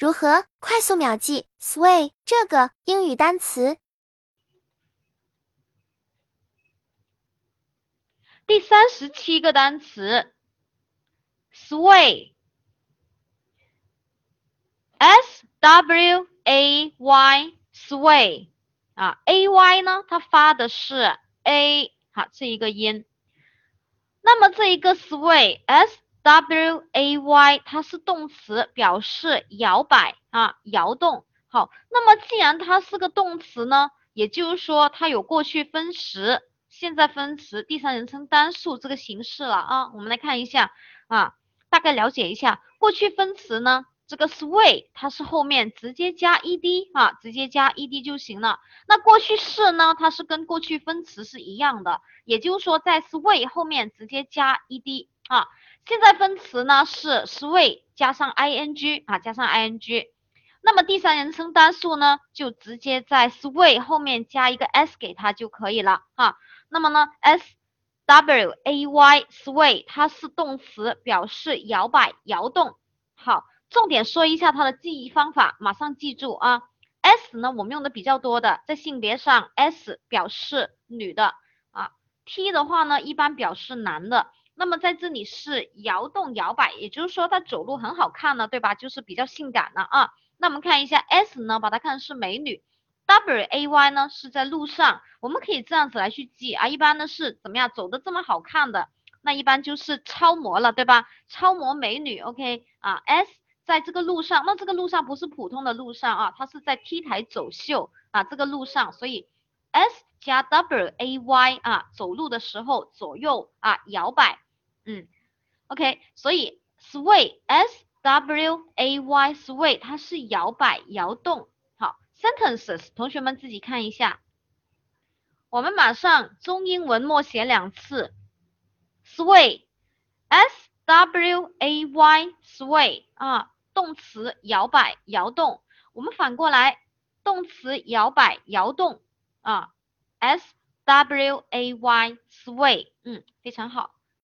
如何快速秒记 sway 这个英语单词？第三十七个单词，sway，s w a y sway 啊，a y 呢，它发的是 a 好这一个音。那么这一个 sway，s w a y 它是动词，表示摇摆啊，摇动。好，那么既然它是个动词呢，也就是说它有过去分时。现在分词、第三人称单数这个形式了啊，我们来看一下啊，大概了解一下过去分词呢，这个 sway 它是后面直接加 ed 啊，直接加 ed 就行了。那过去式呢，它是跟过去分词是一样的，也就是说在 sway 后面直接加 ed 啊。现在分词呢是 sway 加上 ing 啊，加上 ing。那么第三人称单数呢，就直接在 sway 后面加一个 s 给它就可以了哈。那么呢，s w a y sway 它是动词，表示摇摆、摇动。好，重点说一下它的记忆方法，马上记住啊。s 呢，我们用的比较多的，在性别上，s 表示女的啊。t 的话呢，一般表示男的。那么在这里是摇动、摇摆，也就是说它走路很好看呢，对吧？就是比较性感了啊。那我们看一下 s 呢，把它看是美女。W A Y 呢是在路上，我们可以这样子来去记啊，一般呢是怎么样走的这么好看的，那一般就是超模了，对吧？超模美女，OK 啊，S 在这个路上，那这个路上不是普通的路上啊，它是在 T 台走秀啊，这个路上，所以 S 加 W A Y 啊，走路的时候左右啊摇摆，嗯，OK，所以 sway S W A Y sway 它是摇摆摇动。好 Sentences，同学们自己看一下。我们马上中英文默写两次。Sway，S W A Y，sway 啊，动词摇摆摇动。我们反过来，动词摇摆摇动啊，S W A Y，sway，嗯，非常好。